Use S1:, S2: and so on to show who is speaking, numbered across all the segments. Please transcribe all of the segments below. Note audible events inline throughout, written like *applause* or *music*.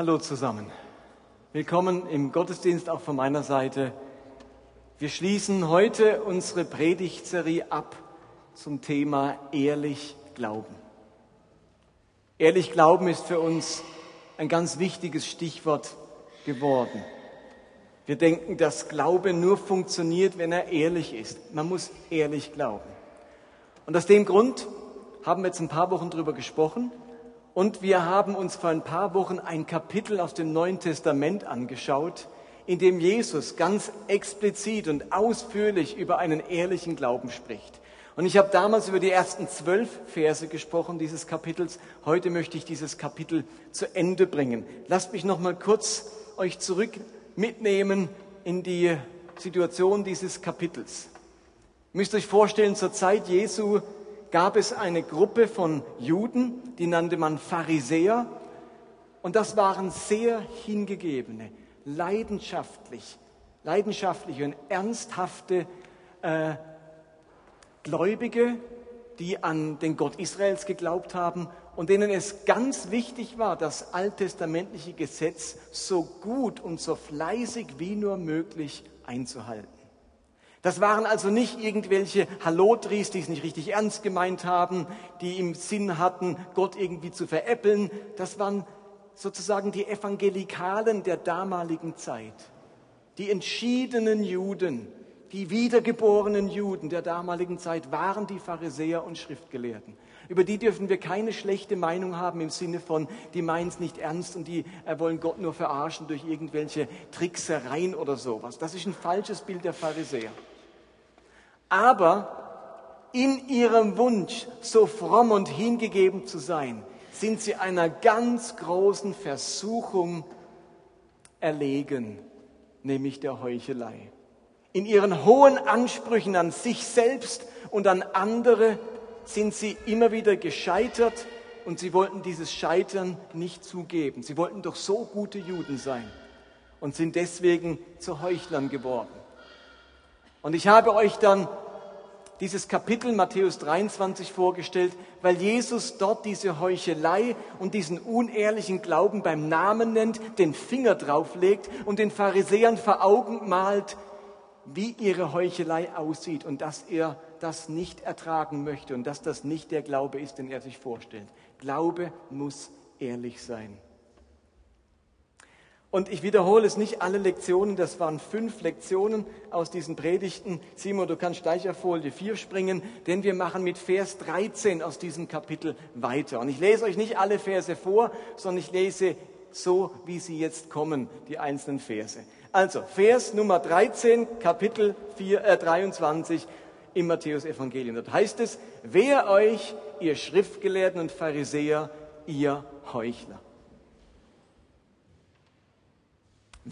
S1: Hallo zusammen. Willkommen im Gottesdienst auch von meiner Seite. Wir schließen heute unsere Predigtserie ab zum Thema ehrlich glauben. Ehrlich glauben ist für uns ein ganz wichtiges Stichwort geworden. Wir denken, dass Glaube nur funktioniert, wenn er ehrlich ist. Man muss ehrlich glauben. Und aus dem Grund haben wir jetzt ein paar Wochen darüber gesprochen und wir haben uns vor ein paar Wochen ein Kapitel aus dem Neuen Testament angeschaut, in dem Jesus ganz explizit und ausführlich über einen ehrlichen Glauben spricht. Und ich habe damals über die ersten zwölf Verse gesprochen dieses Kapitels. Heute möchte ich dieses Kapitel zu Ende bringen. Lasst mich noch mal kurz euch zurück mitnehmen in die Situation dieses Kapitels. Ihr müsst euch vorstellen, zur Zeit Jesu gab es eine Gruppe von Juden, die nannte man Pharisäer. Und das waren sehr hingegebene, leidenschaftlich, leidenschaftliche und ernsthafte äh, Gläubige, die an den Gott Israels geglaubt haben und denen es ganz wichtig war, das alttestamentliche Gesetz so gut und so fleißig wie nur möglich einzuhalten. Das waren also nicht irgendwelche Hallotris, die es nicht richtig ernst gemeint haben, die im Sinn hatten, Gott irgendwie zu veräppeln. Das waren sozusagen die Evangelikalen der damaligen Zeit, die entschiedenen Juden, die wiedergeborenen Juden der damaligen Zeit waren die Pharisäer und Schriftgelehrten. Über die dürfen wir keine schlechte Meinung haben im Sinne von, die meinen es nicht ernst und die äh, wollen Gott nur verarschen durch irgendwelche Tricksereien oder sowas. Das ist ein falsches Bild der Pharisäer aber in ihrem Wunsch, so fromm und hingegeben zu sein, sind sie einer ganz großen Versuchung erlegen, nämlich der Heuchelei. In ihren hohen Ansprüchen an sich selbst und an andere sind sie immer wieder gescheitert und sie wollten dieses Scheitern nicht zugeben. Sie wollten doch so gute Juden sein und sind deswegen zu Heuchlern geworden. Und ich habe euch dann dieses Kapitel Matthäus 23 vorgestellt, weil Jesus dort diese Heuchelei und diesen unehrlichen Glauben beim Namen nennt, den Finger drauflegt und den Pharisäern vor Augen malt, wie ihre Heuchelei aussieht und dass er das nicht ertragen möchte und dass das nicht der Glaube ist, den er sich vorstellt. Glaube muss ehrlich sein. Und ich wiederhole es nicht alle Lektionen, das waren fünf Lektionen aus diesen Predigten. Simon, du kannst gleich auf Folie 4 springen, denn wir machen mit Vers 13 aus diesem Kapitel weiter. Und ich lese euch nicht alle Verse vor, sondern ich lese so, wie sie jetzt kommen, die einzelnen Verse. Also, Vers Nummer 13, Kapitel 4, äh, 23 im Matthäus-Evangelium. Dort heißt es, wer euch, ihr Schriftgelehrten und Pharisäer, ihr Heuchler.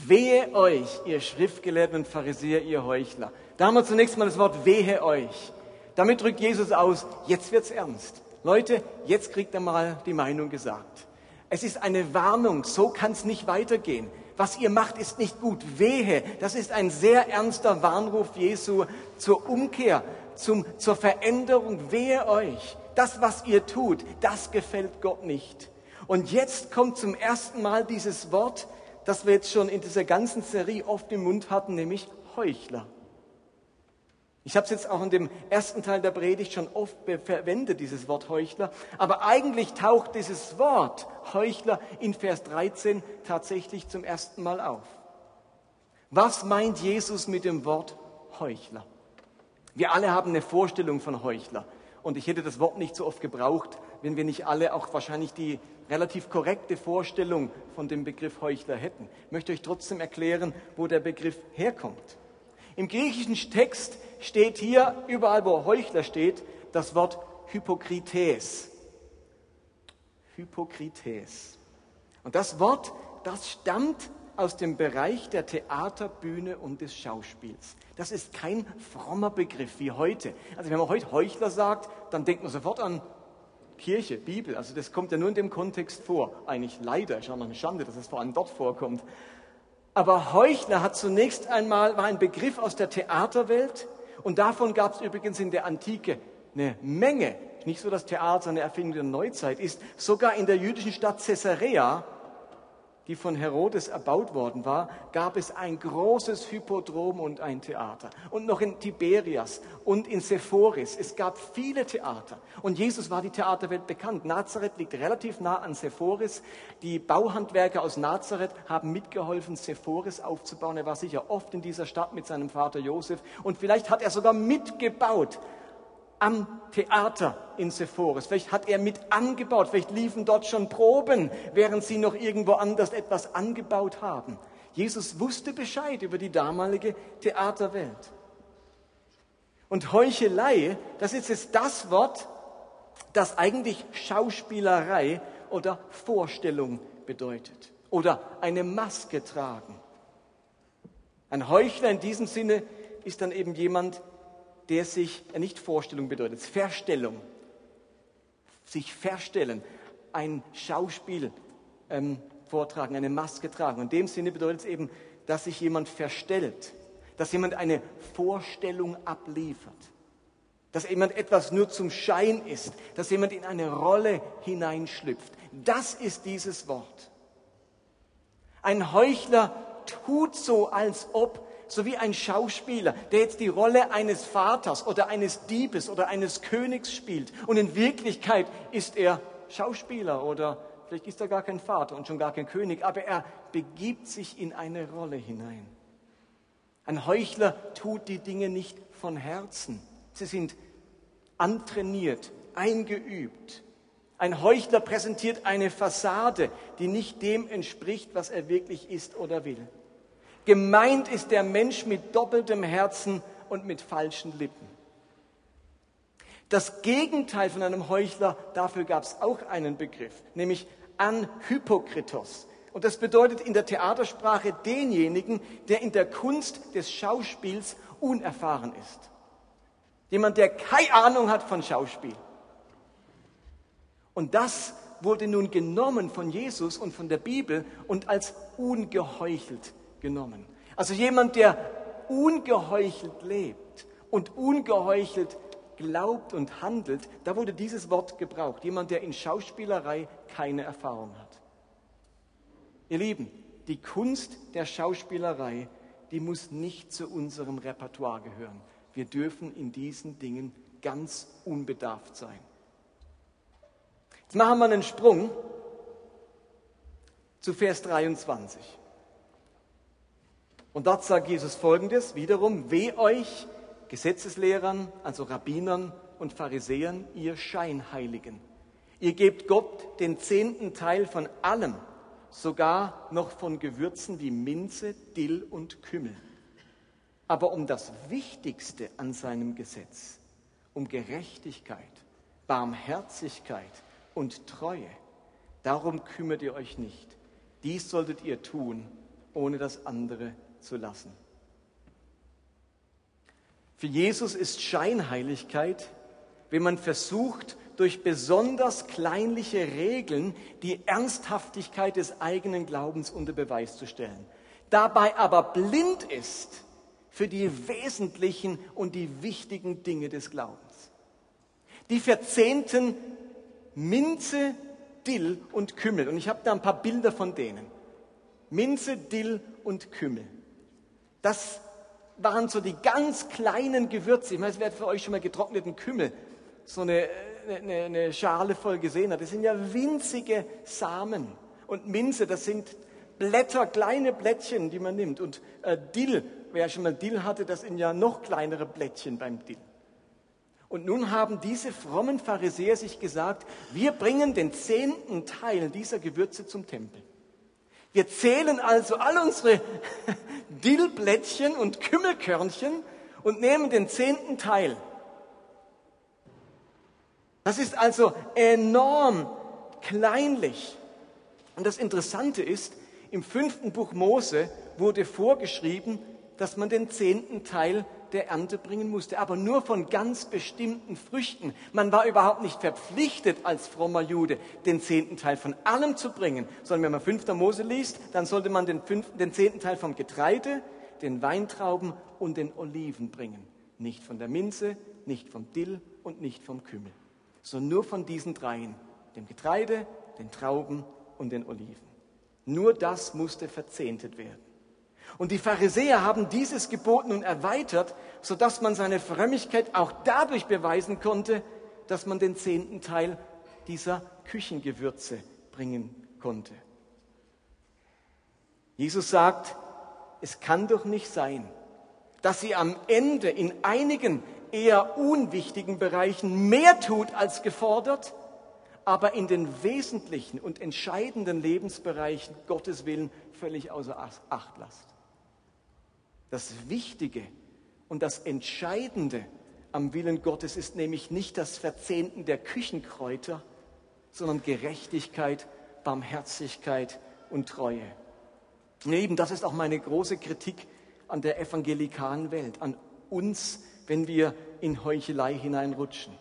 S1: Wehe euch, ihr Schriftgelehrten Pharisäer, ihr Heuchler. Da haben wir zunächst mal das Wort wehe euch. Damit drückt Jesus aus, jetzt wird's ernst. Leute, jetzt kriegt er mal die Meinung gesagt. Es ist eine Warnung, so kann's nicht weitergehen. Was ihr macht, ist nicht gut. Wehe, das ist ein sehr ernster Warnruf Jesu zur Umkehr, zum, zur Veränderung. Wehe euch. Das, was ihr tut, das gefällt Gott nicht. Und jetzt kommt zum ersten Mal dieses Wort, das wir jetzt schon in dieser ganzen Serie oft im Mund hatten, nämlich Heuchler. Ich habe es jetzt auch in dem ersten Teil der Predigt schon oft verwendet, dieses Wort Heuchler. Aber eigentlich taucht dieses Wort Heuchler in Vers 13 tatsächlich zum ersten Mal auf. Was meint Jesus mit dem Wort Heuchler? Wir alle haben eine Vorstellung von Heuchler. Und ich hätte das Wort nicht so oft gebraucht, wenn wir nicht alle auch wahrscheinlich die relativ korrekte Vorstellung von dem Begriff Heuchler hätten. Ich möchte euch trotzdem erklären, wo der Begriff herkommt. Im griechischen Text steht hier, überall wo Heuchler steht, das Wort Hypokrites. Hypokrites. Und das Wort, das stammt aus dem Bereich der Theaterbühne und des Schauspiels. Das ist kein frommer Begriff wie heute. Also wenn man heute Heuchler sagt, dann denkt man sofort an Kirche, Bibel, also das kommt ja nur in dem Kontext vor. Eigentlich leider, ist auch noch eine Schande, dass es vor allem dort vorkommt. Aber Heuchler hat zunächst einmal, war ein Begriff aus der Theaterwelt und davon gab es übrigens in der Antike eine Menge. Nicht so, dass Theater eine Erfindung der Neuzeit ist. Sogar in der jüdischen Stadt Caesarea die von Herodes erbaut worden war, gab es ein großes Hypodrom und ein Theater. Und noch in Tiberias und in Sephoris. Es gab viele Theater. Und Jesus war die Theaterwelt bekannt. Nazareth liegt relativ nah an Sephoris. Die Bauhandwerker aus Nazareth haben mitgeholfen, Sephoris aufzubauen. Er war sicher oft in dieser Stadt mit seinem Vater Josef. Und vielleicht hat er sogar mitgebaut am Theater in Sepphoris. Vielleicht hat er mit angebaut, vielleicht liefen dort schon Proben, während sie noch irgendwo anders etwas angebaut haben. Jesus wusste Bescheid über die damalige Theaterwelt. Und Heuchelei, das ist jetzt das Wort, das eigentlich Schauspielerei oder Vorstellung bedeutet. Oder eine Maske tragen. Ein Heuchler in diesem Sinne ist dann eben jemand, der sich, äh, nicht Vorstellung bedeutet, Verstellung. Sich verstellen, ein Schauspiel ähm, vortragen, eine Maske tragen. In dem Sinne bedeutet es eben, dass sich jemand verstellt, dass jemand eine Vorstellung abliefert, dass jemand etwas nur zum Schein ist, dass jemand in eine Rolle hineinschlüpft. Das ist dieses Wort. Ein Heuchler tut so, als ob so wie ein Schauspieler, der jetzt die Rolle eines Vaters oder eines Diebes oder eines Königs spielt. Und in Wirklichkeit ist er Schauspieler oder vielleicht ist er gar kein Vater und schon gar kein König, aber er begibt sich in eine Rolle hinein. Ein Heuchler tut die Dinge nicht von Herzen. Sie sind antrainiert, eingeübt. Ein Heuchler präsentiert eine Fassade, die nicht dem entspricht, was er wirklich ist oder will. Gemeint ist der Mensch mit doppeltem Herzen und mit falschen Lippen. Das Gegenteil von einem Heuchler, dafür gab es auch einen Begriff, nämlich Anhypokritos. Und das bedeutet in der Theatersprache denjenigen, der in der Kunst des Schauspiels unerfahren ist. Jemand, der keine Ahnung hat von Schauspiel. Und das wurde nun genommen von Jesus und von der Bibel und als ungeheuchelt genommen. Also jemand, der ungeheuchelt lebt und ungeheuchelt glaubt und handelt, da wurde dieses Wort gebraucht. Jemand, der in Schauspielerei keine Erfahrung hat. Ihr Lieben, die Kunst der Schauspielerei, die muss nicht zu unserem Repertoire gehören. Wir dürfen in diesen Dingen ganz unbedarft sein. Jetzt machen wir einen Sprung zu Vers 23. Und dort sagt Jesus folgendes, wiederum, weh euch, Gesetzeslehrern, also Rabbinern und Pharisäern, ihr Scheinheiligen. Ihr gebt Gott den zehnten Teil von allem, sogar noch von Gewürzen wie Minze, Dill und Kümmel. Aber um das Wichtigste an seinem Gesetz, um Gerechtigkeit, Barmherzigkeit und Treue, darum kümmert ihr euch nicht. Dies solltet ihr tun, ohne das andere zu lassen. Für Jesus ist Scheinheiligkeit, wenn man versucht, durch besonders kleinliche Regeln die Ernsthaftigkeit des eigenen Glaubens unter Beweis zu stellen, dabei aber blind ist für die wesentlichen und die wichtigen Dinge des Glaubens. Die verzehnten Minze, Dill und Kümmel. Und ich habe da ein paar Bilder von denen. Minze, Dill und Kümmel. Das waren so die ganz kleinen Gewürze. Ich meine, es wird für euch schon mal getrockneten Kümmel, so eine, eine, eine Schale voll gesehen hat. Das sind ja winzige Samen. Und Minze, das sind Blätter, kleine Blättchen, die man nimmt. Und äh, Dill, wer schon mal Dill hatte, das sind ja noch kleinere Blättchen beim Dill. Und nun haben diese frommen Pharisäer sich gesagt, wir bringen den zehnten Teil dieser Gewürze zum Tempel. Wir zählen also all unsere *laughs* Dillblättchen und Kümmelkörnchen und nehmen den zehnten Teil. Das ist also enorm kleinlich. Und das Interessante ist, im fünften Buch Mose wurde vorgeschrieben, dass man den zehnten Teil der Ernte bringen musste, aber nur von ganz bestimmten Früchten. Man war überhaupt nicht verpflichtet als frommer Jude, den zehnten Teil von allem zu bringen, sondern wenn man 5. Mose liest, dann sollte man den, fünften, den zehnten Teil vom Getreide, den Weintrauben und den Oliven bringen. Nicht von der Minze, nicht vom Dill und nicht vom Kümmel, sondern nur von diesen dreien, dem Getreide, den Trauben und den Oliven. Nur das musste verzehntet werden. Und die Pharisäer haben dieses Gebot nun erweitert, sodass man seine Frömmigkeit auch dadurch beweisen konnte, dass man den zehnten Teil dieser Küchengewürze bringen konnte. Jesus sagt, es kann doch nicht sein, dass sie am Ende in einigen eher unwichtigen Bereichen mehr tut als gefordert, aber in den wesentlichen und entscheidenden Lebensbereichen Gottes Willen völlig außer Acht lasst. Das Wichtige und das Entscheidende am Willen Gottes ist nämlich nicht das Verzehnten der Küchenkräuter, sondern Gerechtigkeit, Barmherzigkeit und Treue. Und eben das ist auch meine große Kritik an der evangelikalen Welt, an uns, wenn wir in Heuchelei hineinrutschen.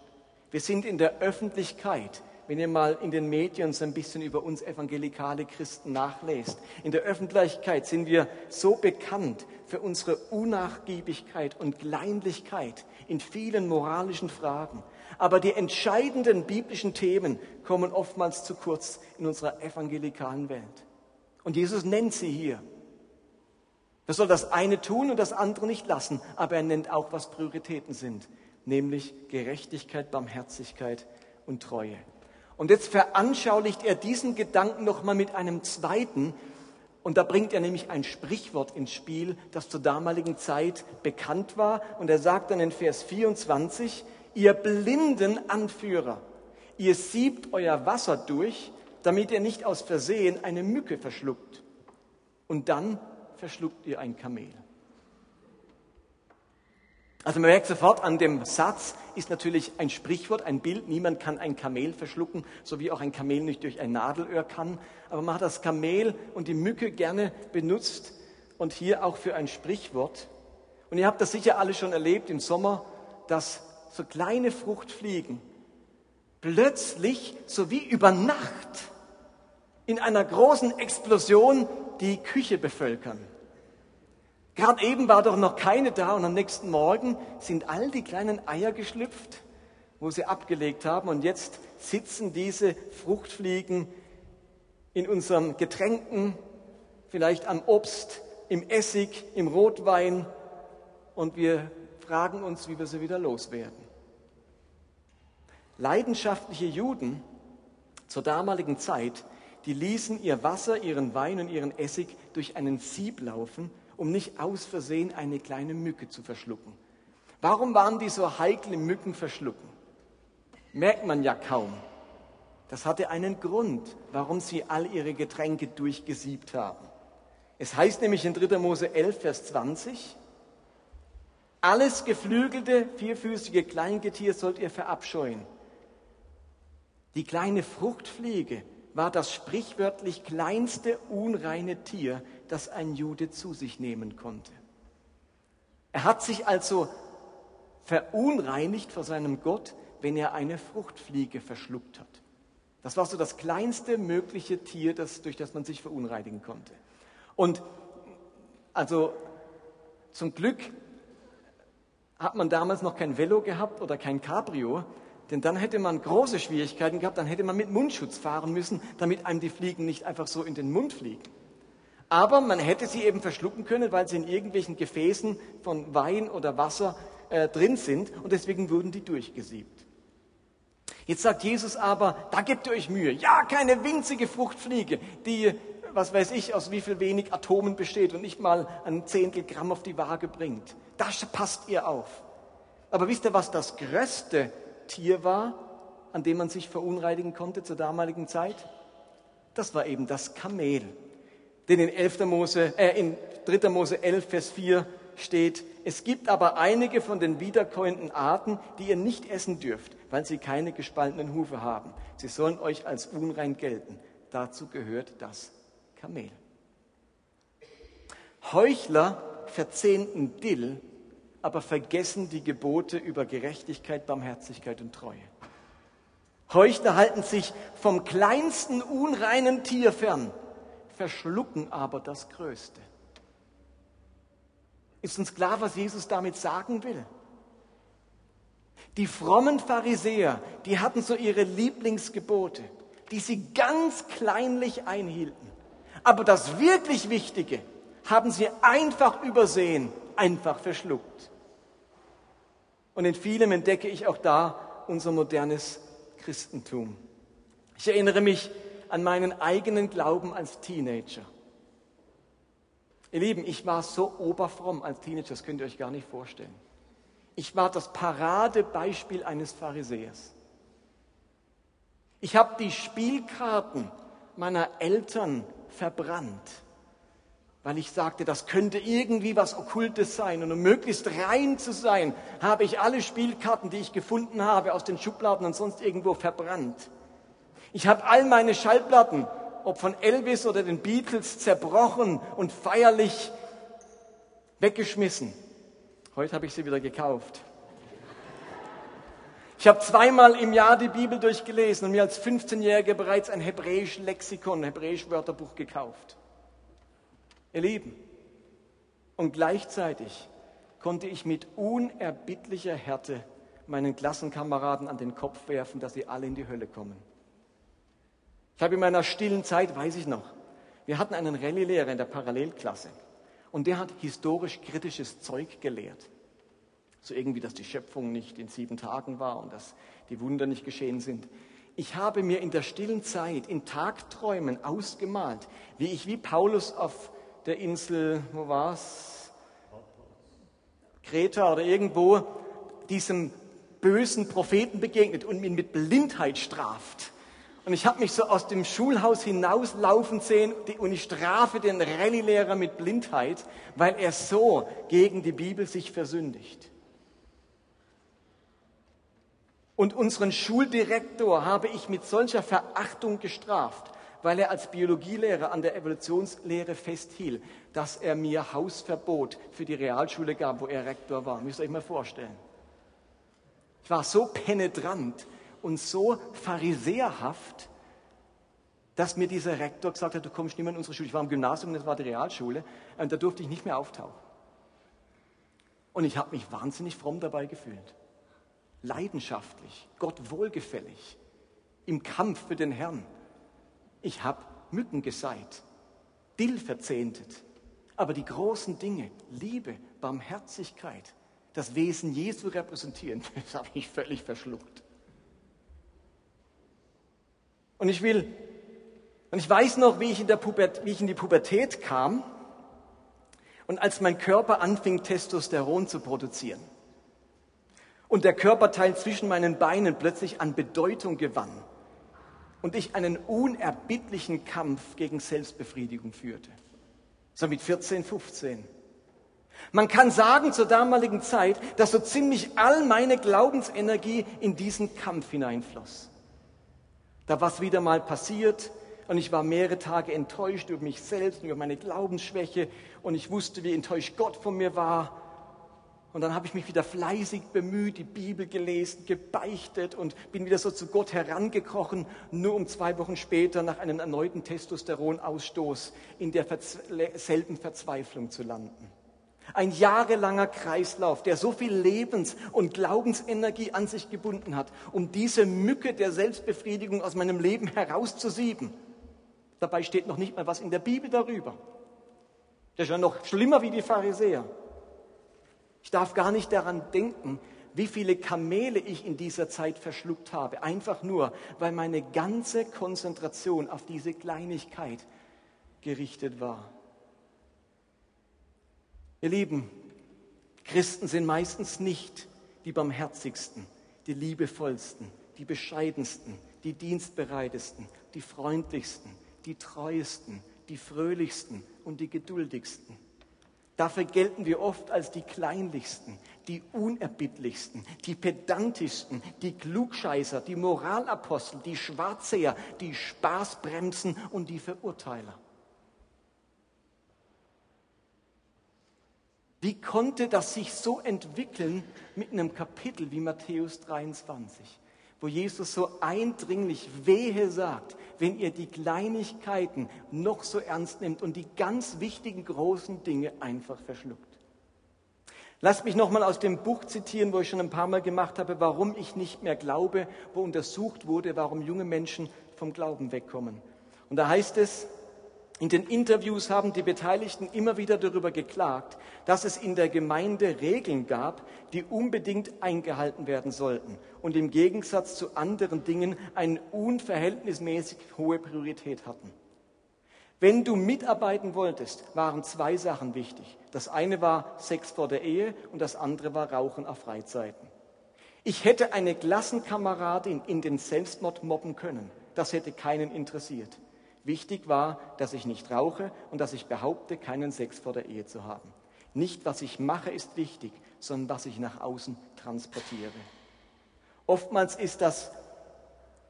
S1: Wir sind in der Öffentlichkeit, wenn ihr mal in den Medien so ein bisschen über uns evangelikale Christen nachlest. In der Öffentlichkeit sind wir so bekannt für unsere Unnachgiebigkeit und Kleinlichkeit in vielen moralischen Fragen. Aber die entscheidenden biblischen Themen kommen oftmals zu kurz in unserer evangelikalen Welt. Und Jesus nennt sie hier. Er soll das eine tun und das andere nicht lassen, aber er nennt auch, was Prioritäten sind, nämlich Gerechtigkeit, Barmherzigkeit und Treue. Und jetzt veranschaulicht er diesen Gedanken nochmal mit einem zweiten, und da bringt er nämlich ein Sprichwort ins Spiel, das zur damaligen Zeit bekannt war. Und er sagt dann in Vers 24, ihr blinden Anführer, ihr siebt euer Wasser durch, damit ihr nicht aus Versehen eine Mücke verschluckt. Und dann verschluckt ihr ein Kamel. Also man merkt sofort an dem Satz ist natürlich ein Sprichwort, ein Bild. Niemand kann ein Kamel verschlucken, so wie auch ein Kamel nicht durch ein Nadelöhr kann. Aber man hat das Kamel und die Mücke gerne benutzt und hier auch für ein Sprichwort. Und ihr habt das sicher alle schon erlebt im Sommer, dass so kleine Fruchtfliegen plötzlich, so wie über Nacht, in einer großen Explosion die Küche bevölkern. Gerade eben war doch noch keine da und am nächsten Morgen sind all die kleinen Eier geschlüpft, wo sie abgelegt haben und jetzt sitzen diese Fruchtfliegen in unseren Getränken, vielleicht am Obst, im Essig, im Rotwein und wir fragen uns, wie wir sie wieder loswerden. Leidenschaftliche Juden zur damaligen Zeit, die ließen ihr Wasser, ihren Wein und ihren Essig durch einen Sieb laufen um nicht aus Versehen eine kleine Mücke zu verschlucken. Warum waren die so heikle Mücken verschlucken? Merkt man ja kaum. Das hatte einen Grund, warum sie all ihre Getränke durchgesiebt haben. Es heißt nämlich in 3. Mose 11, Vers 20, alles geflügelte, vierfüßige Kleingetier sollt ihr verabscheuen. Die kleine Fruchtfliege war das sprichwörtlich kleinste unreine Tier, das ein Jude zu sich nehmen konnte. Er hat sich also verunreinigt vor seinem Gott, wenn er eine Fruchtfliege verschluckt hat. Das war so das kleinste mögliche Tier, das, durch das man sich verunreinigen konnte. Und also zum Glück hat man damals noch kein Velo gehabt oder kein Cabrio, denn dann hätte man große Schwierigkeiten gehabt, dann hätte man mit Mundschutz fahren müssen, damit einem die Fliegen nicht einfach so in den Mund fliegen. Aber man hätte sie eben verschlucken können, weil sie in irgendwelchen Gefäßen von Wein oder Wasser äh, drin sind und deswegen wurden die durchgesiebt. Jetzt sagt Jesus aber, da gebt ihr euch Mühe. Ja, keine winzige Fruchtfliege, die, was weiß ich, aus wie viel wenig Atomen besteht und nicht mal ein Zehntel Gramm auf die Waage bringt. Da passt ihr auf. Aber wisst ihr, was das größte Tier war, an dem man sich verunreinigen konnte zur damaligen Zeit? Das war eben das Kamel. Denn in, 11. Mose, äh, in 3. Mose 11, Vers 4 steht, es gibt aber einige von den wiederkäuenden Arten, die ihr nicht essen dürft, weil sie keine gespaltenen Hufe haben. Sie sollen euch als unrein gelten. Dazu gehört das Kamel. Heuchler verzehnten Dill, aber vergessen die Gebote über Gerechtigkeit, Barmherzigkeit und Treue. Heuchler halten sich vom kleinsten unreinen Tier fern verschlucken aber das Größte. Ist uns klar, was Jesus damit sagen will? Die frommen Pharisäer, die hatten so ihre Lieblingsgebote, die sie ganz kleinlich einhielten. Aber das wirklich Wichtige haben sie einfach übersehen, einfach verschluckt. Und in vielem entdecke ich auch da unser modernes Christentum. Ich erinnere mich an meinen eigenen Glauben als Teenager. Ihr Lieben, ich war so oberfromm als Teenager, das könnt ihr euch gar nicht vorstellen. Ich war das Paradebeispiel eines Pharisäers. Ich habe die Spielkarten meiner Eltern verbrannt, weil ich sagte, das könnte irgendwie was Okkultes sein. Und um möglichst rein zu sein, habe ich alle Spielkarten, die ich gefunden habe, aus den Schubladen und sonst irgendwo verbrannt. Ich habe all meine Schallplatten, ob von Elvis oder den Beatles, zerbrochen und feierlich weggeschmissen. Heute habe ich sie wieder gekauft. Ich habe zweimal im Jahr die Bibel durchgelesen und mir als 15-Jähriger bereits ein hebräisch Lexikon, ein hebräisch Wörterbuch gekauft. Ihr Lieben, und gleichzeitig konnte ich mit unerbittlicher Härte meinen Klassenkameraden an den Kopf werfen, dass sie alle in die Hölle kommen. Ich habe in meiner stillen Zeit, weiß ich noch, wir hatten einen Rallye-Lehrer in der Parallelklasse. Und der hat historisch kritisches Zeug gelehrt. So irgendwie, dass die Schöpfung nicht in sieben Tagen war und dass die Wunder nicht geschehen sind. Ich habe mir in der stillen Zeit, in Tagträumen ausgemalt, wie ich wie Paulus auf der Insel, wo war's? Kreta oder irgendwo, diesem bösen Propheten begegnet und ihn mit Blindheit straft. Und ich habe mich so aus dem Schulhaus hinauslaufen sehen und ich strafe den Rallye-Lehrer mit Blindheit, weil er so gegen die Bibel sich versündigt. Und unseren Schuldirektor habe ich mit solcher Verachtung gestraft, weil er als Biologielehrer an der Evolutionslehre festhielt, dass er mir Hausverbot für die Realschule gab, wo er Rektor war. Müsst ihr euch mal vorstellen. Ich war so penetrant, und so pharisäerhaft, dass mir dieser Rektor gesagt hat, du kommst nicht mehr in unsere Schule. Ich war im Gymnasium, das war die Realschule, und da durfte ich nicht mehr auftauchen. Und ich habe mich wahnsinnig fromm dabei gefühlt. Leidenschaftlich, Gott wohlgefällig, im Kampf für den Herrn. Ich habe Mücken geseit, Dill verzehntet, aber die großen Dinge, Liebe, Barmherzigkeit, das Wesen Jesu repräsentieren, *laughs* das habe ich völlig verschluckt. Und ich will, und ich weiß noch, wie ich in, der Pubert, wie ich in die Pubertät kam und als mein Körper anfing, Testosteron zu produzieren. Und der Körperteil zwischen meinen Beinen plötzlich an Bedeutung gewann und ich einen unerbittlichen Kampf gegen Selbstbefriedigung führte. So mit 14, 15. Man kann sagen zur damaligen Zeit, dass so ziemlich all meine Glaubensenergie in diesen Kampf hineinfloss. Da war es wieder mal passiert und ich war mehrere Tage enttäuscht über mich selbst und über meine Glaubensschwäche und ich wusste, wie enttäuscht Gott von mir war. Und dann habe ich mich wieder fleißig bemüht, die Bibel gelesen, gebeichtet und bin wieder so zu Gott herangekrochen, nur um zwei Wochen später nach einem erneuten Testosteronausstoß in derselben Verzweiflung zu landen. Ein jahrelanger Kreislauf, der so viel Lebens- und Glaubensenergie an sich gebunden hat, um diese Mücke der Selbstbefriedigung aus meinem Leben herauszusieben. Dabei steht noch nicht mal was in der Bibel darüber. Das ist ja noch schlimmer wie die Pharisäer. Ich darf gar nicht daran denken, wie viele Kamele ich in dieser Zeit verschluckt habe, einfach nur, weil meine ganze Konzentration auf diese Kleinigkeit gerichtet war. Ihr Lieben, Christen sind meistens nicht die barmherzigsten, die liebevollsten, die bescheidensten, die dienstbereitesten, die freundlichsten, die treuesten, die fröhlichsten und die geduldigsten. Dafür gelten wir oft als die kleinlichsten, die unerbittlichsten, die pedantischsten, die Klugscheißer, die Moralapostel, die Schwarzseher, die Spaßbremsen und die Verurteiler. Wie konnte das sich so entwickeln mit einem Kapitel wie Matthäus 23, wo Jesus so eindringlich wehe sagt, wenn ihr die Kleinigkeiten noch so ernst nimmt und die ganz wichtigen großen Dinge einfach verschluckt. Lasst mich nochmal aus dem Buch zitieren, wo ich schon ein paar Mal gemacht habe, warum ich nicht mehr glaube, wo untersucht wurde, warum junge Menschen vom Glauben wegkommen. Und da heißt es, In den Interviews haben die Beteiligten immer wieder darüber geklagt, dass es in der Gemeinde Regeln gab, die unbedingt eingehalten werden sollten und im Gegensatz zu anderen Dingen eine unverhältnismäßig hohe Priorität hatten. Wenn du mitarbeiten wolltest, waren zwei Sachen wichtig. Das eine war Sex vor der Ehe und das andere war Rauchen auf Freizeiten. Ich hätte eine Klassenkameradin in den Selbstmord mobben können. Das hätte keinen interessiert. Wichtig war, dass ich nicht rauche und dass ich behaupte, keinen Sex vor der Ehe zu haben. Nicht, was ich mache, ist wichtig, sondern was ich nach außen transportiere. Oftmals ist, das,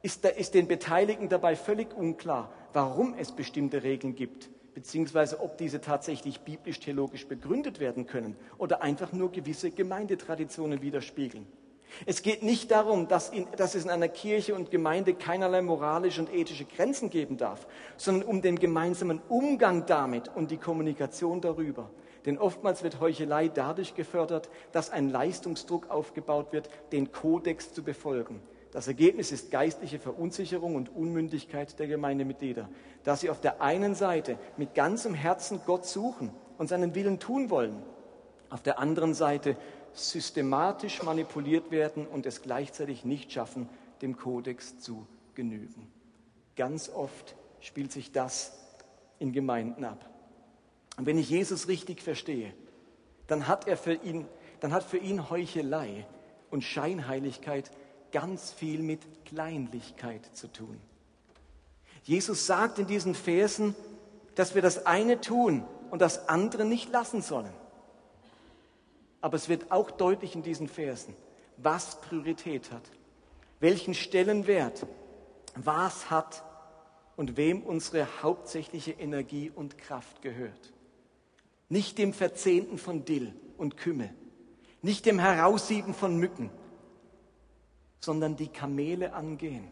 S1: ist, ist den Beteiligten dabei völlig unklar, warum es bestimmte Regeln gibt, beziehungsweise ob diese tatsächlich biblisch-theologisch begründet werden können oder einfach nur gewisse Gemeindetraditionen widerspiegeln. Es geht nicht darum, dass, in, dass, es in einer Kirche und Gemeinde keinerlei moralische und ethische Grenzen geben darf, sondern um den gemeinsamen Umgang damit und die Kommunikation darüber. Denn oftmals wird Heuchelei dadurch gefördert, dass ein Leistungsdruck aufgebaut wird, den Kodex zu befolgen. Das Ergebnis ist geistliche Verunsicherung und Unmündigkeit der Gemeindemitglieder, da sie auf der einen Seite mit ganzem Herzen Gott suchen und seinen Willen tun wollen, auf der anderen Seite systematisch manipuliert werden und es gleichzeitig nicht schaffen, dem Kodex zu genügen. Ganz oft spielt sich das in Gemeinden ab. Und wenn ich Jesus richtig verstehe, dann hat er für ihn, dann hat für ihn Heuchelei und Scheinheiligkeit ganz viel mit Kleinlichkeit zu tun. Jesus sagt in diesen Versen, dass wir das eine tun und das andere nicht lassen sollen. Aber es wird auch deutlich in diesen Versen, was Priorität hat, welchen Stellenwert, was hat und wem unsere hauptsächliche Energie und Kraft gehört. Nicht dem Verzehnten von Dill und Kümmel, nicht dem Heraussieben von Mücken, sondern die Kamele angehen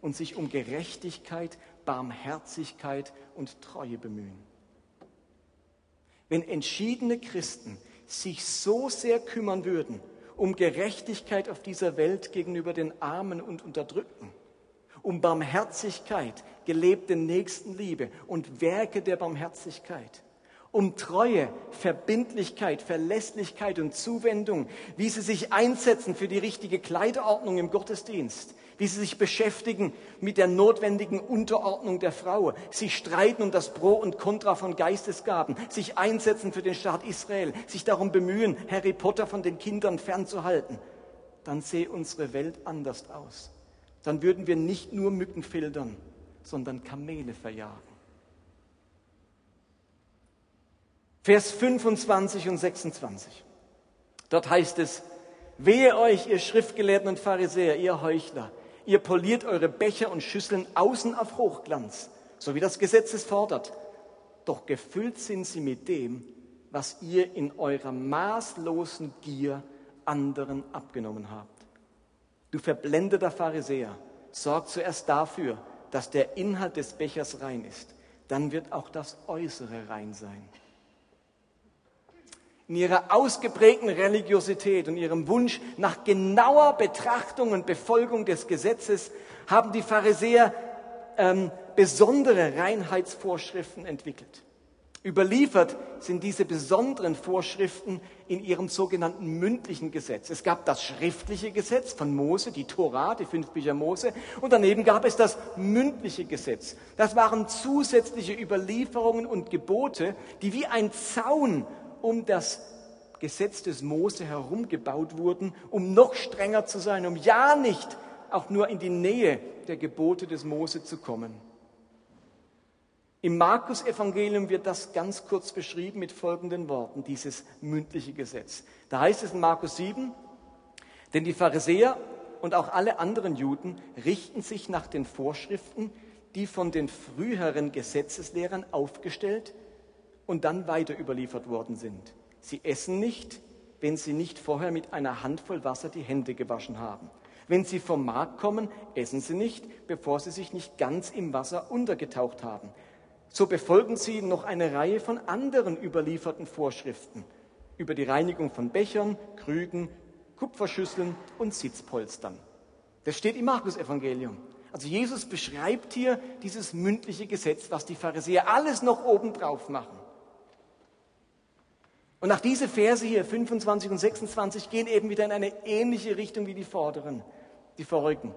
S1: und sich um Gerechtigkeit, Barmherzigkeit und Treue bemühen. Wenn entschiedene Christen sich so sehr kümmern würden um Gerechtigkeit auf dieser Welt gegenüber den Armen und Unterdrückten, um Barmherzigkeit, gelebte Nächstenliebe und Werke der Barmherzigkeit, um Treue, Verbindlichkeit, Verlässlichkeit und Zuwendung, wie sie sich einsetzen für die richtige Kleiderordnung im Gottesdienst, wie sie sich beschäftigen mit der notwendigen Unterordnung der Frau, sich streiten um das Pro und Contra von Geistesgaben, sich einsetzen für den Staat Israel, sich darum bemühen, Harry Potter von den Kindern fernzuhalten, dann sähe unsere Welt anders aus. Dann würden wir nicht nur Mücken filtern, sondern Kamele verjagen. Vers 25 und 26. Dort heißt es, Wehe euch, ihr Schriftgelehrten und Pharisäer, ihr Heuchler, Ihr poliert eure Becher und Schüsseln außen auf Hochglanz, so wie das Gesetz es fordert. Doch gefüllt sind sie mit dem, was ihr in eurer maßlosen Gier anderen abgenommen habt. Du verblendeter Pharisäer, sorg zuerst dafür, dass der Inhalt des Bechers rein ist. Dann wird auch das Äußere rein sein in ihrer ausgeprägten Religiosität und ihrem Wunsch nach genauer Betrachtung und Befolgung des Gesetzes haben die Pharisäer ähm, besondere Reinheitsvorschriften entwickelt. Überliefert sind diese besonderen Vorschriften in ihrem sogenannten mündlichen Gesetz. Es gab das schriftliche Gesetz von Mose, die Tora, die fünf Bücher Mose, und daneben gab es das mündliche Gesetz. Das waren zusätzliche Überlieferungen und Gebote, die wie ein Zaun um das Gesetz des Mose herum gebaut wurden, um noch strenger zu sein, um ja nicht auch nur in die Nähe der Gebote des Mose zu kommen. Im Markus-Evangelium wird das ganz kurz beschrieben mit folgenden Worten, dieses mündliche Gesetz. Da heißt es in Markus 7, denn die Pharisäer und auch alle anderen Juden richten sich nach den Vorschriften, die von den früheren Gesetzeslehrern aufgestellt und dann weiter überliefert worden sind. Sie essen nicht, wenn sie nicht vorher mit einer Handvoll Wasser die Hände gewaschen haben. Wenn sie vom Markt kommen, essen sie nicht, bevor sie sich nicht ganz im Wasser untergetaucht haben. So befolgen sie noch eine Reihe von anderen überlieferten Vorschriften über die Reinigung von Bechern, Krügen, Kupferschüsseln und Sitzpolstern. Das steht im Markus-Evangelium. Also Jesus beschreibt hier dieses mündliche Gesetz, was die Pharisäer alles noch obendrauf machen. Und nach diese Verse hier, 25 und 26, gehen eben wieder in eine ähnliche Richtung wie die vorderen, die Verrückten.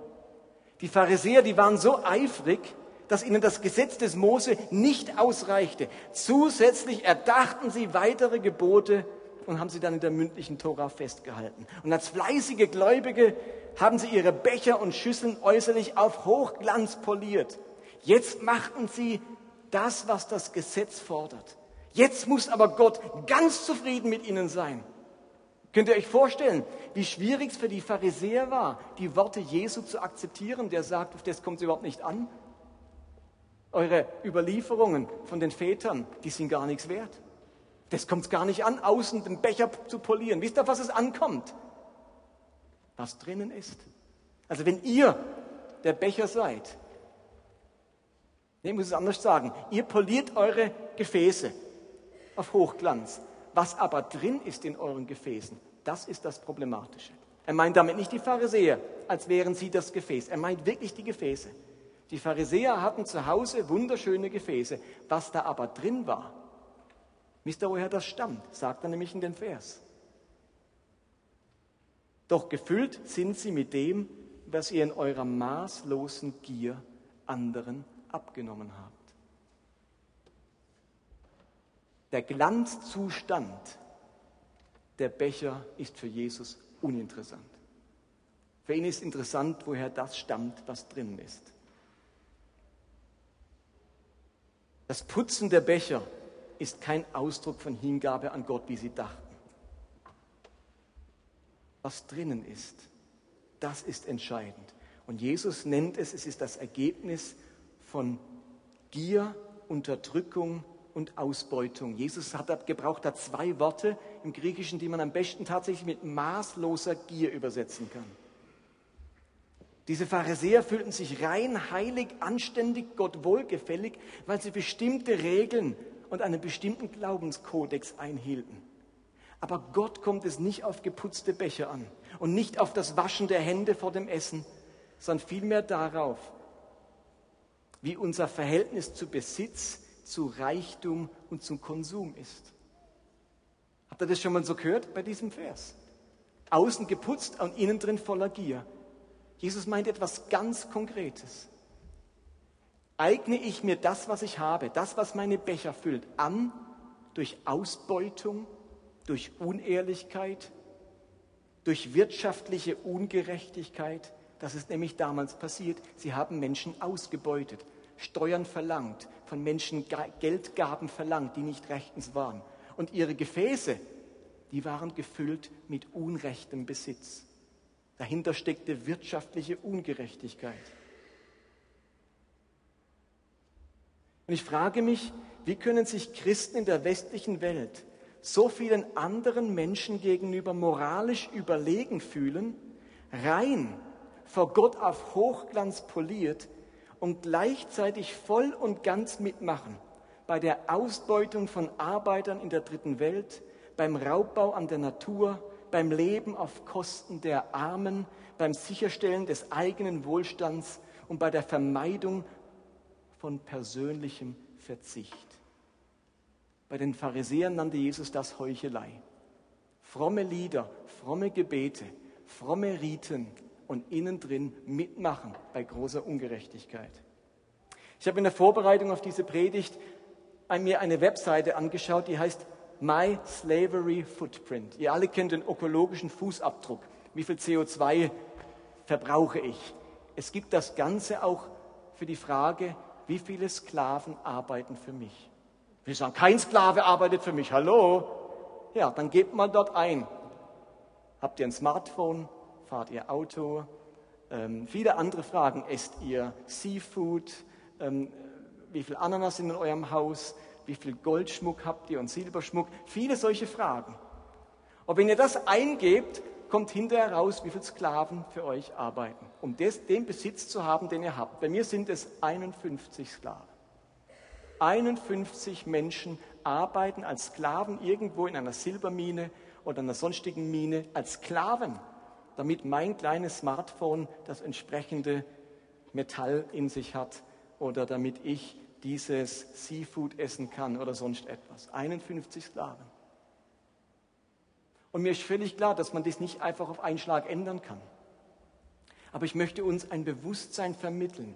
S1: Die Pharisäer, die waren so eifrig, dass ihnen das Gesetz des Mose nicht ausreichte. Zusätzlich erdachten sie weitere Gebote und haben sie dann in der mündlichen Tora festgehalten. Und als fleißige Gläubige haben sie ihre Becher und Schüsseln äußerlich auf Hochglanz poliert. Jetzt machten sie das, was das Gesetz fordert. Jetzt muss aber Gott ganz zufrieden mit ihnen sein. Könnt ihr euch vorstellen, wie schwierig es für die Pharisäer war, die Worte Jesu zu akzeptieren, der sagt, auf das kommt es überhaupt nicht an? Eure Überlieferungen von den Vätern, die sind gar nichts wert. Das kommt gar nicht an, außen den Becher zu polieren. Wisst ihr, was es ankommt? Was drinnen ist. Also wenn ihr der Becher seid, ich muss es anders sagen, ihr poliert eure Gefäße auf Hochglanz. Was aber drin ist in euren Gefäßen, das ist das Problematische. Er meint damit nicht die Pharisäer, als wären sie das Gefäß. Er meint wirklich die Gefäße. Die Pharisäer hatten zu Hause wunderschöne Gefäße. Was da aber drin war, Wisst ihr, woher das stammt? Sagt er nämlich in den Vers. Doch gefüllt sind sie mit dem, was ihr in eurer maßlosen Gier anderen abgenommen habt. Der Glanzzustand der Becher ist für Jesus uninteressant. Für ihn ist interessant, woher das stammt, was drin ist. Das Putzen der Becher ist kein Ausdruck von Hingabe an Gott, wie sie dachten. Was drinnen ist, das ist entscheidend. Und Jesus nennt es, es ist das Ergebnis von Gier, Unterdrückung und Ausbeutung. Jesus hat, gebraucht da zwei Worte im Griechischen, die man am besten tatsächlich mit maßloser Gier übersetzen kann. Diese Pharisäer fühlten sich rein, heilig, anständig, Gott wohlgefällig, weil sie bestimmte Regeln und einen bestimmten Glaubenskodex einhielten. Aber Gott kommt es nicht auf geputzte Becher an und nicht auf das Waschen der Hände vor dem Essen, sondern vielmehr darauf, wie unser Verhältnis zu Besitz, zu Reichtum und zum Konsum ist. Habt ihr das schon mal so gehört bei diesem Vers? Außen geputzt und innen drin voller Gier. Jesus meint etwas ganz Konkretes eigne ich mir das, was ich habe, das, was meine Becher füllt, an durch Ausbeutung, durch Unehrlichkeit, durch wirtschaftliche Ungerechtigkeit. Das ist nämlich damals passiert. Sie haben Menschen ausgebeutet, Steuern verlangt, von Menschen Geldgaben verlangt, die nicht rechtens waren. Und ihre Gefäße, die waren gefüllt mit unrechtem Besitz. Dahinter steckte wirtschaftliche Ungerechtigkeit. Und ich frage mich, wie können sich Christen in der westlichen Welt so vielen anderen Menschen gegenüber moralisch überlegen fühlen, rein vor Gott auf Hochglanz poliert und gleichzeitig voll und ganz mitmachen bei der Ausbeutung von Arbeitern in der dritten Welt, beim Raubbau an der Natur, beim Leben auf Kosten der Armen, beim Sicherstellen des eigenen Wohlstands und bei der Vermeidung von persönlichem Verzicht. Bei den Pharisäern nannte Jesus das Heuchelei. Fromme Lieder, fromme Gebete, fromme Riten und innen drin mitmachen bei großer Ungerechtigkeit. Ich habe in der Vorbereitung auf diese Predigt mir eine Webseite angeschaut, die heißt My Slavery Footprint. Ihr alle kennt den ökologischen Fußabdruck. Wie viel CO2 verbrauche ich? Es gibt das Ganze auch für die Frage, wie viele Sklaven arbeiten für mich? Wir sagen, kein Sklave arbeitet für mich. Hallo? Ja, dann gebt mal dort ein. Habt ihr ein Smartphone? Fahrt ihr Auto? Ähm, viele andere Fragen. Esst ihr Seafood? Ähm, wie viel Ananas sind in eurem Haus? Wie viel Goldschmuck habt ihr und Silberschmuck? Viele solche Fragen. Und wenn ihr das eingebt, kommt hinterher raus, wie viele Sklaven für euch arbeiten, um des, den Besitz zu haben, den ihr habt. Bei mir sind es 51 Sklaven. 51 Menschen arbeiten als Sklaven irgendwo in einer Silbermine oder einer sonstigen Mine als Sklaven, damit mein kleines Smartphone das entsprechende Metall in sich hat oder damit ich dieses Seafood essen kann oder sonst etwas. 51 Sklaven. Und mir ist völlig klar, dass man das nicht einfach auf einen Schlag ändern kann. Aber ich möchte uns ein Bewusstsein vermitteln,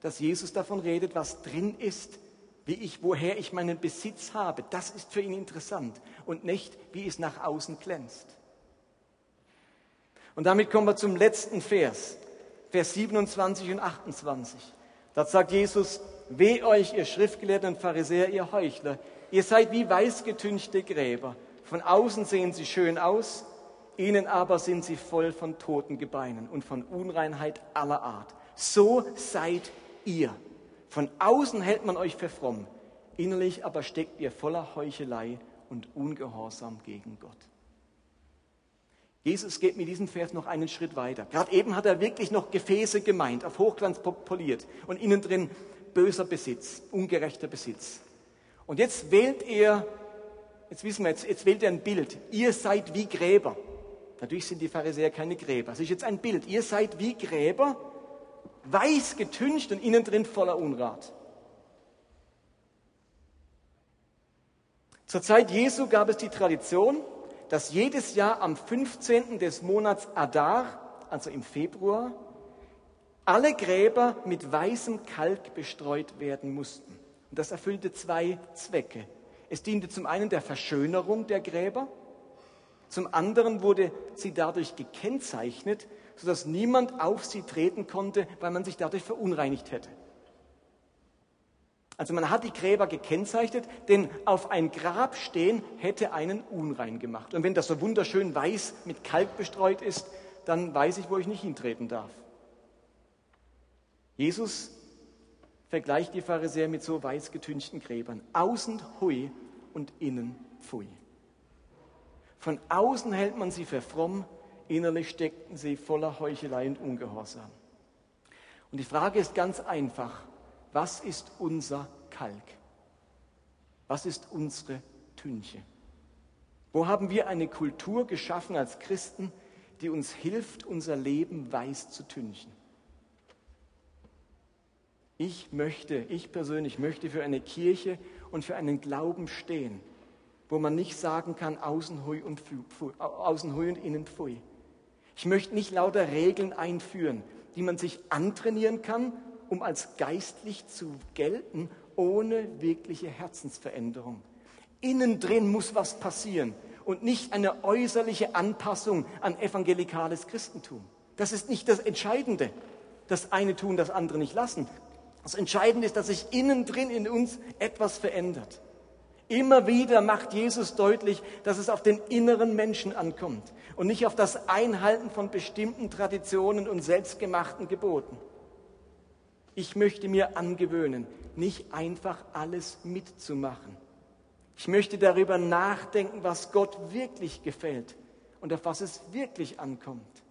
S1: dass Jesus davon redet, was drin ist, wie ich, woher ich meinen Besitz habe. Das ist für ihn interessant und nicht, wie es nach außen glänzt. Und damit kommen wir zum letzten Vers, Vers 27 und 28. Da sagt Jesus, weh euch, ihr Schriftgelehrten und Pharisäer, ihr Heuchler, ihr seid wie weißgetünchte Gräber. Von außen sehen sie schön aus, innen aber sind sie voll von toten Gebeinen und von Unreinheit aller Art. So seid ihr. Von außen hält man euch für fromm, innerlich aber steckt ihr voller Heuchelei und Ungehorsam gegen Gott. Jesus geht mit diesem Vers noch einen Schritt weiter. Gerade eben hat er wirklich noch Gefäße gemeint, auf Hochglanz poliert und innen drin böser Besitz, ungerechter Besitz. Und jetzt wählt er, jetzt wissen wir, jetzt, jetzt wählt er ein Bild. Ihr seid wie Gräber. Natürlich sind die Pharisäer keine Gräber. Es ist jetzt ein Bild. Ihr seid wie Gräber, weiß getüncht und innen drin voller Unrat. Zur Zeit Jesu gab es die Tradition, dass jedes Jahr am 15. des Monats Adar, also im Februar, alle Gräber mit weißem Kalk bestreut werden mussten. Und das erfüllte zwei Zwecke. Es diente zum einen der Verschönerung der Gräber, zum anderen wurde sie dadurch gekennzeichnet, sodass niemand auf sie treten konnte, weil man sich dadurch verunreinigt hätte. Also man hat die Gräber gekennzeichnet, denn auf ein Grab stehen hätte einen unrein gemacht. Und wenn das so wunderschön weiß mit Kalk bestreut ist, dann weiß ich, wo ich nicht hintreten darf. Jesus vergleicht die Pharisäer mit so weiß getünchten Gräbern. Außen hui und innen pfui. Von außen hält man sie für fromm, innerlich steckten sie voller Heuchelei und Ungehorsam. Und die Frage ist ganz einfach was ist unser Kalk? Was ist unsere Tünche? Wo haben wir eine Kultur geschaffen als Christen, die uns hilft, unser Leben weiß zu tünchen? Ich möchte, ich persönlich möchte für eine Kirche und für einen Glauben stehen, wo man nicht sagen kann, außen hui und, pfui, außen hui und innen pfui. Ich möchte nicht lauter Regeln einführen, die man sich antrainieren kann um als geistlich zu gelten, ohne wirkliche Herzensveränderung. Innen drin muss was passieren und nicht eine äußerliche Anpassung an evangelikales Christentum. Das ist nicht das Entscheidende. Das eine tun, das andere nicht lassen. Das Entscheidende ist, dass sich innen drin in uns etwas verändert. Immer wieder macht Jesus deutlich, dass es auf den inneren Menschen ankommt und nicht auf das Einhalten von bestimmten Traditionen und selbstgemachten Geboten. Ich möchte mir angewöhnen, nicht einfach alles mitzumachen. Ich möchte darüber nachdenken, was Gott wirklich gefällt und auf was es wirklich ankommt.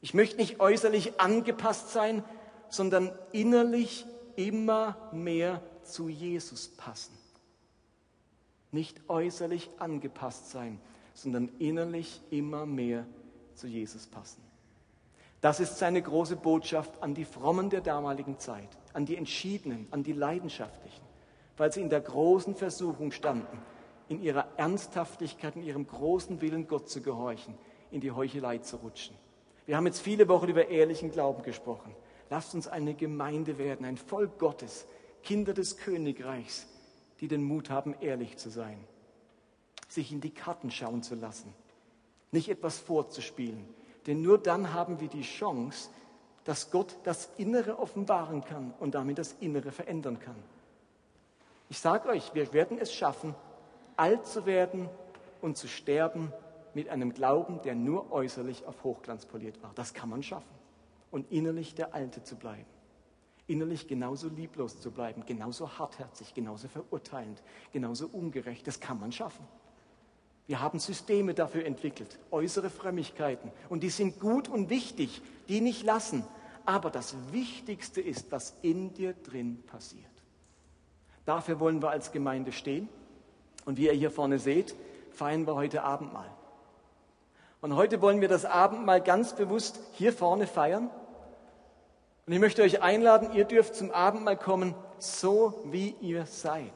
S1: Ich möchte nicht äußerlich angepasst sein, sondern innerlich immer mehr zu Jesus passen. Nicht äußerlich angepasst sein, sondern innerlich immer mehr zu Jesus passen. Das ist seine große Botschaft an die Frommen der damaligen Zeit, an die Entschiedenen, an die Leidenschaftlichen, weil sie in der großen Versuchung standen, in ihrer Ernsthaftigkeit, in ihrem großen Willen, Gott zu gehorchen, in die Heuchelei zu rutschen. Wir haben jetzt viele Wochen über ehrlichen Glauben gesprochen. Lasst uns eine Gemeinde werden, ein Volk Gottes, Kinder des Königreichs, die den Mut haben, ehrlich zu sein, sich in die Karten schauen zu lassen, nicht etwas vorzuspielen, denn nur dann haben wir die Chance, dass Gott das Innere offenbaren kann und damit das Innere verändern kann. Ich sage euch, wir werden es schaffen, alt zu werden und zu sterben mit einem Glauben, der nur äußerlich auf Hochglanz poliert war. Das kann man schaffen. Und innerlich der Alte zu bleiben. Innerlich genauso lieblos zu bleiben, genauso hartherzig, genauso verurteilend, genauso ungerecht. Das kann man schaffen. Wir haben Systeme dafür entwickelt, äußere Frömmigkeiten. Und die sind gut und wichtig, die nicht lassen. Aber das Wichtigste ist, was in dir drin passiert. Dafür wollen wir als Gemeinde stehen. Und wie ihr hier vorne seht, feiern wir heute Abendmahl. Und heute wollen wir das Abendmahl ganz bewusst hier vorne feiern. Und ich möchte euch einladen, ihr dürft zum Abendmahl kommen, so wie ihr seid.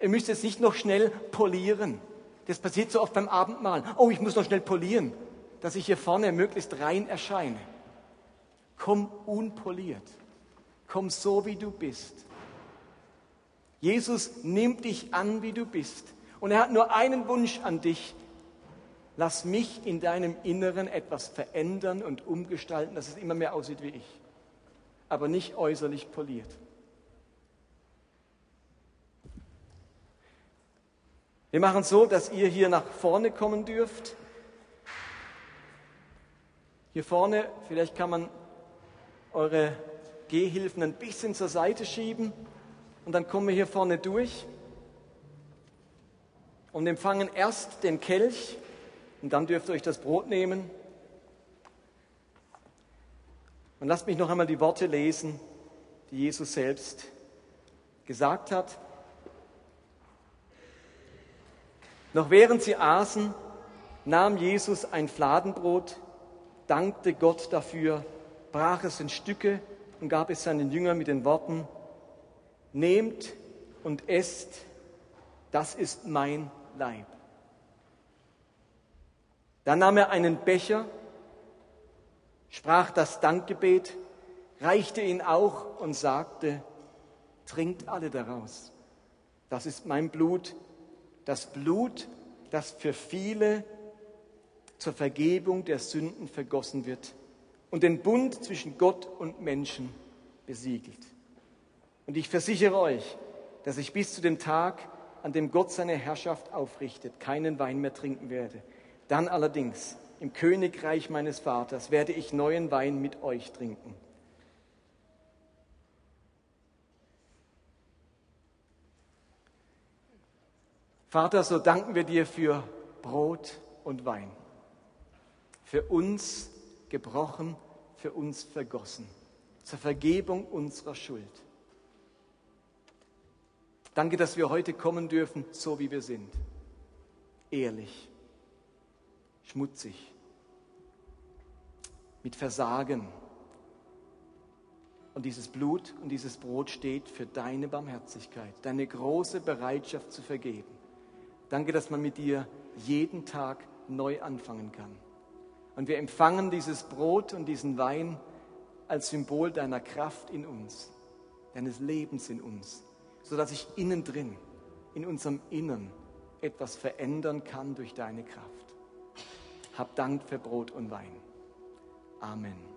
S1: Ihr müsst es nicht noch schnell polieren. Das passiert so oft beim Abendmahl. Oh, ich muss noch schnell polieren, dass ich hier vorne möglichst rein erscheine. Komm unpoliert. Komm so, wie du bist. Jesus nimmt dich an, wie du bist. Und er hat nur einen Wunsch an dich. Lass mich in deinem Inneren etwas verändern und umgestalten, dass es immer mehr aussieht wie ich. Aber nicht äußerlich poliert. Wir machen so, dass ihr hier nach vorne kommen dürft. Hier vorne, vielleicht kann man eure Gehhilfen ein bisschen zur Seite schieben und dann kommen wir hier vorne durch und empfangen erst den Kelch und dann dürft ihr euch das Brot nehmen. Und lasst mich noch einmal die Worte lesen, die Jesus selbst gesagt hat. Noch während sie aßen, nahm Jesus ein Fladenbrot, dankte Gott dafür, brach es in Stücke und gab es seinen Jüngern mit den Worten, Nehmt und esst, das ist mein Leib. Dann nahm er einen Becher, sprach das Dankgebet, reichte ihn auch und sagte, trinkt alle daraus. Das ist mein Blut, das Blut, das für viele zur Vergebung der Sünden vergossen wird und den Bund zwischen Gott und Menschen besiegelt. Und ich versichere euch, dass ich bis zu dem Tag, an dem Gott seine Herrschaft aufrichtet, keinen Wein mehr trinken werde. Dann allerdings im Königreich meines Vaters werde ich neuen Wein mit euch trinken. Vater, so danken wir dir für Brot und Wein, für uns gebrochen, für uns vergossen, zur Vergebung unserer Schuld. Danke, dass wir heute kommen dürfen, so wie wir sind. Ehrlich, schmutzig, mit Versagen. Und dieses Blut und dieses Brot steht für deine Barmherzigkeit, deine große Bereitschaft zu vergeben. Danke, dass man mit dir jeden Tag neu anfangen kann. Und wir empfangen dieses Brot und diesen Wein als Symbol deiner Kraft in uns, deines Lebens in uns sodass ich innen drin, in unserem Innern etwas verändern kann durch deine Kraft. Hab Dank für Brot und Wein. Amen.